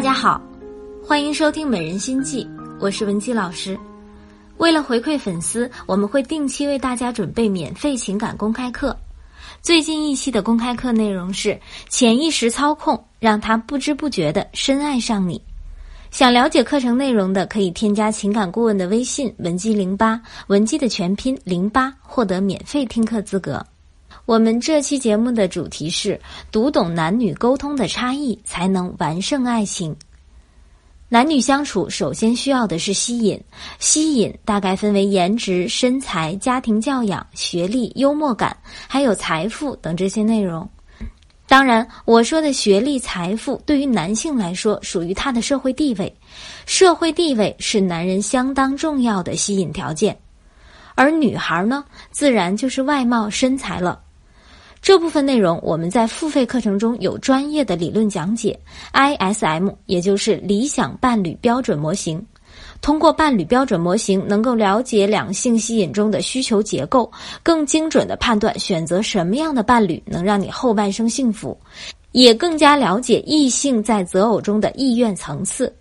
大家好，欢迎收听《美人心计》，我是文姬老师。为了回馈粉丝，我们会定期为大家准备免费情感公开课。最近一期的公开课内容是潜意识操控，让他不知不觉的深爱上你。想了解课程内容的，可以添加情感顾问的微信文姬零八，文姬的全拼零八，获得免费听课资格。我们这期节目的主题是读懂男女沟通的差异，才能完胜爱情。男女相处，首先需要的是吸引。吸引大概分为颜值、身材、家庭教养、学历、幽默感，还有财富等这些内容。当然，我说的学历、财富，对于男性来说，属于他的社会地位。社会地位是男人相当重要的吸引条件，而女孩呢，自然就是外貌、身材了。这部分内容我们在付费课程中有专业的理论讲解，ISM 也就是理想伴侣标准模型。通过伴侣标准模型，能够了解两性吸引中的需求结构，更精准的判断选择什么样的伴侣能让你后半生幸福，也更加了解异性在择偶中的意愿层次。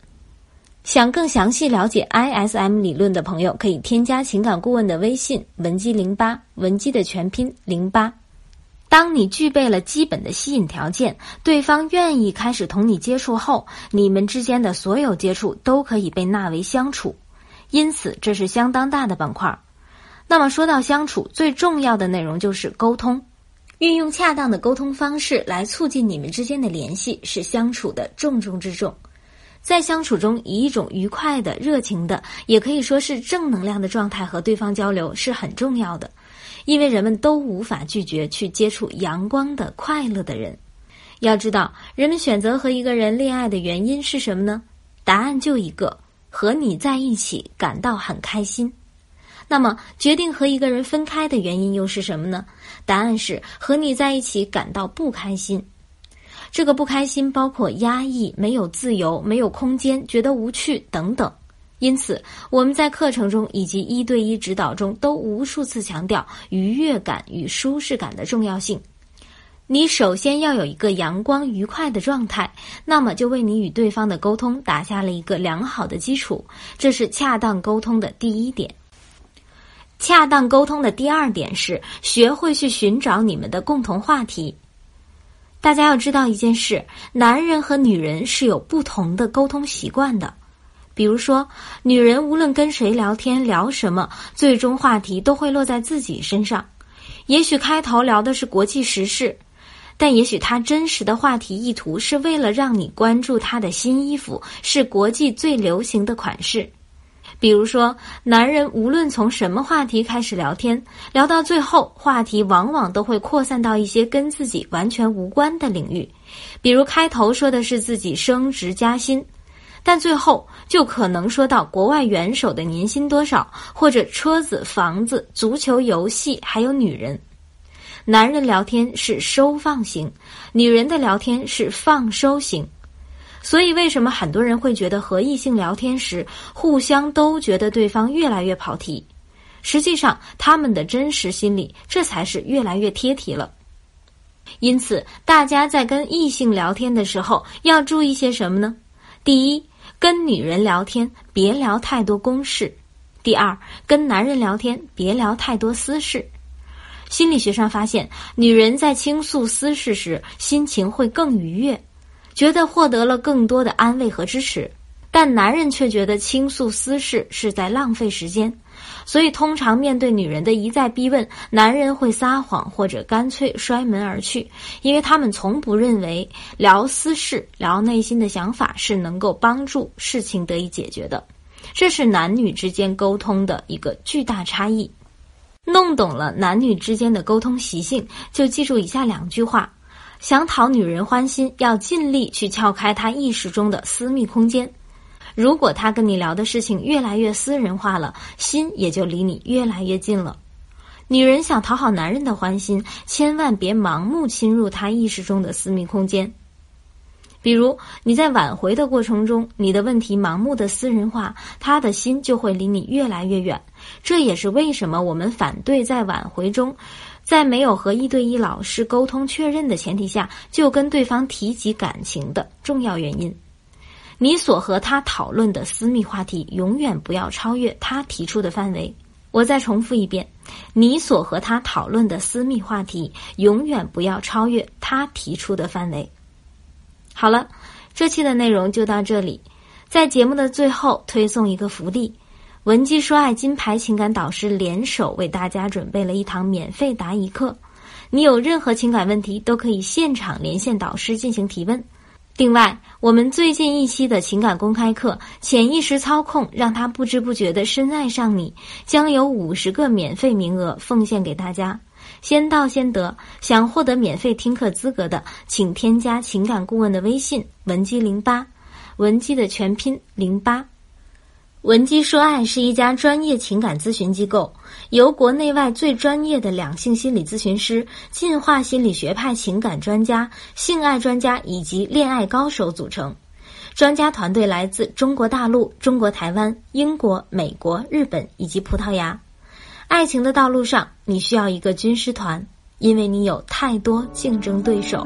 想更详细了解 ISM 理论的朋友，可以添加情感顾问的微信文姬零八，文姬的全拼零八。当你具备了基本的吸引条件，对方愿意开始同你接触后，你们之间的所有接触都可以被纳为相处，因此这是相当大的板块。那么说到相处，最重要的内容就是沟通，运用恰当的沟通方式来促进你们之间的联系，是相处的重中之重。在相处中，以一种愉快的、热情的，也可以说是正能量的状态和对方交流是很重要的。因为人们都无法拒绝去接触阳光的、快乐的人。要知道，人们选择和一个人恋爱的原因是什么呢？答案就一个：和你在一起感到很开心。那么，决定和一个人分开的原因又是什么呢？答案是和你在一起感到不开心。这个不开心包括压抑、没有自由、没有空间、觉得无趣等等。因此，我们在课程中以及一对一指导中都无数次强调愉悦感与舒适感的重要性。你首先要有一个阳光愉快的状态，那么就为你与对方的沟通打下了一个良好的基础。这是恰当沟通的第一点。恰当沟通的第二点是学会去寻找你们的共同话题。大家要知道一件事：男人和女人是有不同的沟通习惯的。比如说，女人无论跟谁聊天聊什么，最终话题都会落在自己身上。也许开头聊的是国际时事，但也许他真实的话题意图是为了让你关注他的新衣服是国际最流行的款式。比如说，男人无论从什么话题开始聊天，聊到最后，话题往往都会扩散到一些跟自己完全无关的领域。比如开头说的是自己升职加薪。但最后就可能说到国外元首的年薪多少，或者车子、房子、足球、游戏，还有女人。男人聊天是收放型，女人的聊天是放收型。所以，为什么很多人会觉得和异性聊天时，互相都觉得对方越来越跑题？实际上，他们的真实心理这才是越来越贴题了。因此，大家在跟异性聊天的时候要注意些什么呢？第一。跟女人聊天，别聊太多公事。第二，跟男人聊天，别聊太多私事。心理学上发现，女人在倾诉私事时，心情会更愉悦，觉得获得了更多的安慰和支持。但男人却觉得倾诉私事是在浪费时间，所以通常面对女人的一再逼问，男人会撒谎或者干脆摔门而去，因为他们从不认为聊私事、聊内心的想法是能够帮助事情得以解决的。这是男女之间沟通的一个巨大差异。弄懂了男女之间的沟通习性，就记住以下两句话：想讨女人欢心，要尽力去撬开她意识中的私密空间。如果他跟你聊的事情越来越私人化了，心也就离你越来越近了。女人想讨好男人的欢心，千万别盲目侵入他意识中的私密空间。比如你在挽回的过程中，你的问题盲目的私人化，他的心就会离你越来越远。这也是为什么我们反对在挽回中，在没有和一对一老师沟通确认的前提下，就跟对方提及感情的重要原因。你所和他讨论的私密话题永远不要超越他提出的范围。我再重复一遍，你所和他讨论的私密话题永远不要超越他提出的范围。好了，这期的内容就到这里。在节目的最后，推送一个福利：文姬说爱金牌情感导师联手为大家准备了一堂免费答疑课。你有任何情感问题，都可以现场连线导师进行提问。另外，我们最近一期的情感公开课《潜意识操控》，让他不知不觉的深爱上你，将有五十个免费名额奉献给大家，先到先得。想获得免费听课资格的，请添加情感顾问的微信文姬零八，文姬的全拼零八。文姬说爱是一家专业情感咨询机构，由国内外最专业的两性心理咨询师、进化心理学派情感专家、性爱专家以及恋爱高手组成。专家团队来自中国大陆、中国台湾、英国、美国、日本以及葡萄牙。爱情的道路上，你需要一个军师团，因为你有太多竞争对手。